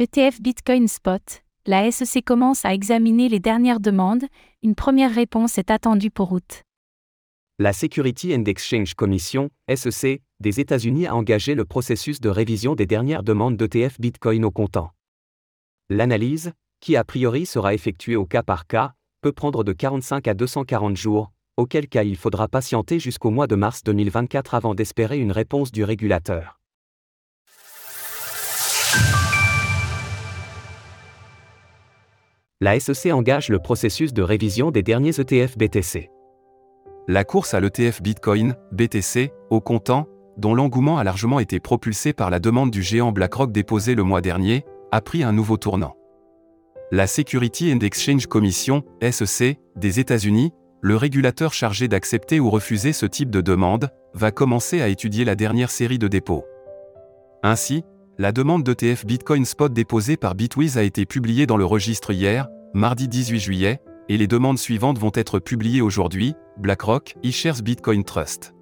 ETF Bitcoin Spot, la SEC commence à examiner les dernières demandes, une première réponse est attendue pour août. La Security and Exchange Commission, SEC, des États-Unis a engagé le processus de révision des dernières demandes d'ETF Bitcoin au comptant. L'analyse, qui a priori sera effectuée au cas par cas, peut prendre de 45 à 240 jours, auquel cas il faudra patienter jusqu'au mois de mars 2024 avant d'espérer une réponse du régulateur. La SEC engage le processus de révision des derniers ETF BTC. La course à l'ETF Bitcoin, BTC, au comptant, dont l'engouement a largement été propulsé par la demande du géant BlackRock déposée le mois dernier, a pris un nouveau tournant. La Security and Exchange Commission, SEC, des États-Unis, le régulateur chargé d'accepter ou refuser ce type de demande, va commencer à étudier la dernière série de dépôts. Ainsi, la demande d'ETF Bitcoin Spot déposée par Bitwiz a été publiée dans le registre hier, mardi 18 juillet, et les demandes suivantes vont être publiées aujourd'hui, BlackRock, eShares Bitcoin Trust.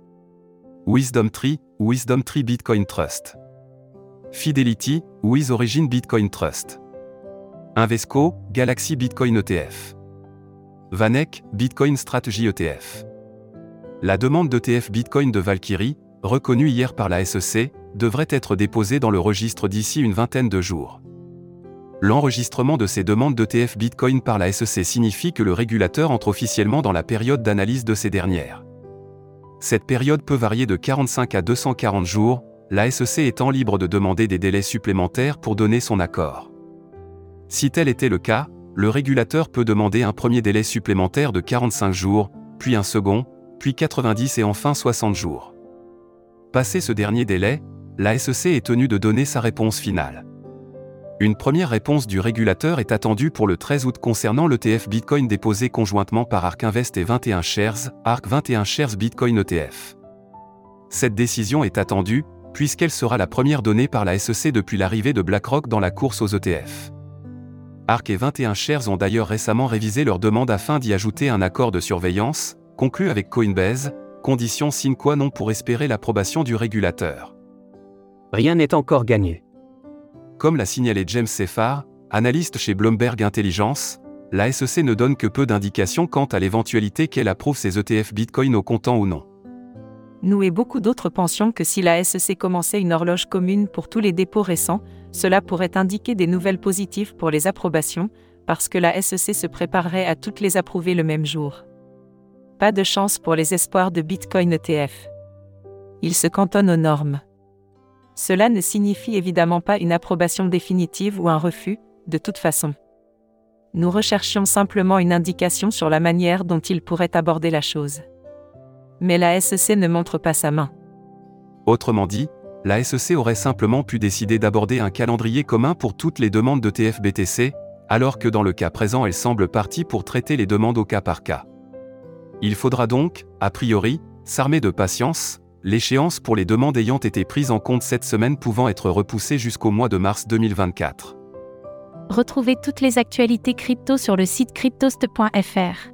Wisdom Tree, Wisdom Tree Bitcoin Trust. Fidelity, Wiz Origin Bitcoin Trust. Invesco, Galaxy Bitcoin ETF. Vanek, Bitcoin Strategy ETF. La demande d'ETF Bitcoin de Valkyrie, reconnue hier par la SEC, devrait être déposé dans le registre d'ici une vingtaine de jours. L'enregistrement de ces demandes d'ETF Bitcoin par la SEC signifie que le régulateur entre officiellement dans la période d'analyse de ces dernières. Cette période peut varier de 45 à 240 jours, la SEC étant libre de demander des délais supplémentaires pour donner son accord. Si tel était le cas, le régulateur peut demander un premier délai supplémentaire de 45 jours, puis un second, puis 90 et enfin 60 jours. Passé ce dernier délai, la SEC est tenue de donner sa réponse finale. Une première réponse du régulateur est attendue pour le 13 août concernant l'ETF Bitcoin déposé conjointement par ARK Invest et 21 Shares, ARK 21 Shares Bitcoin ETF. Cette décision est attendue, puisqu'elle sera la première donnée par la SEC depuis l'arrivée de BlackRock dans la course aux ETF. ARK et 21 Shares ont d'ailleurs récemment révisé leur demande afin d'y ajouter un accord de surveillance, conclu avec Coinbase, condition sine qua non pour espérer l'approbation du régulateur. Rien n'est encore gagné. Comme l'a signalé James Seffar, analyste chez Bloomberg Intelligence, la SEC ne donne que peu d'indications quant à l'éventualité qu'elle approuve ses ETF Bitcoin au comptant ou non. Nous et beaucoup d'autres pensions que si la SEC commençait une horloge commune pour tous les dépôts récents, cela pourrait indiquer des nouvelles positives pour les approbations, parce que la SEC se préparerait à toutes les approuver le même jour. Pas de chance pour les espoirs de Bitcoin ETF. Ils se cantonnent aux normes. Cela ne signifie évidemment pas une approbation définitive ou un refus, de toute façon. Nous recherchions simplement une indication sur la manière dont il pourrait aborder la chose. Mais la SEC ne montre pas sa main. Autrement dit, la SEC aurait simplement pu décider d'aborder un calendrier commun pour toutes les demandes de TFBTC, alors que dans le cas présent elle semble partie pour traiter les demandes au cas par cas. Il faudra donc, a priori, s'armer de patience, l'échéance pour les demandes ayant été prises en compte cette semaine pouvant être repoussée jusqu'au mois de mars 2024. Retrouvez toutes les actualités crypto sur le site cryptost.fr.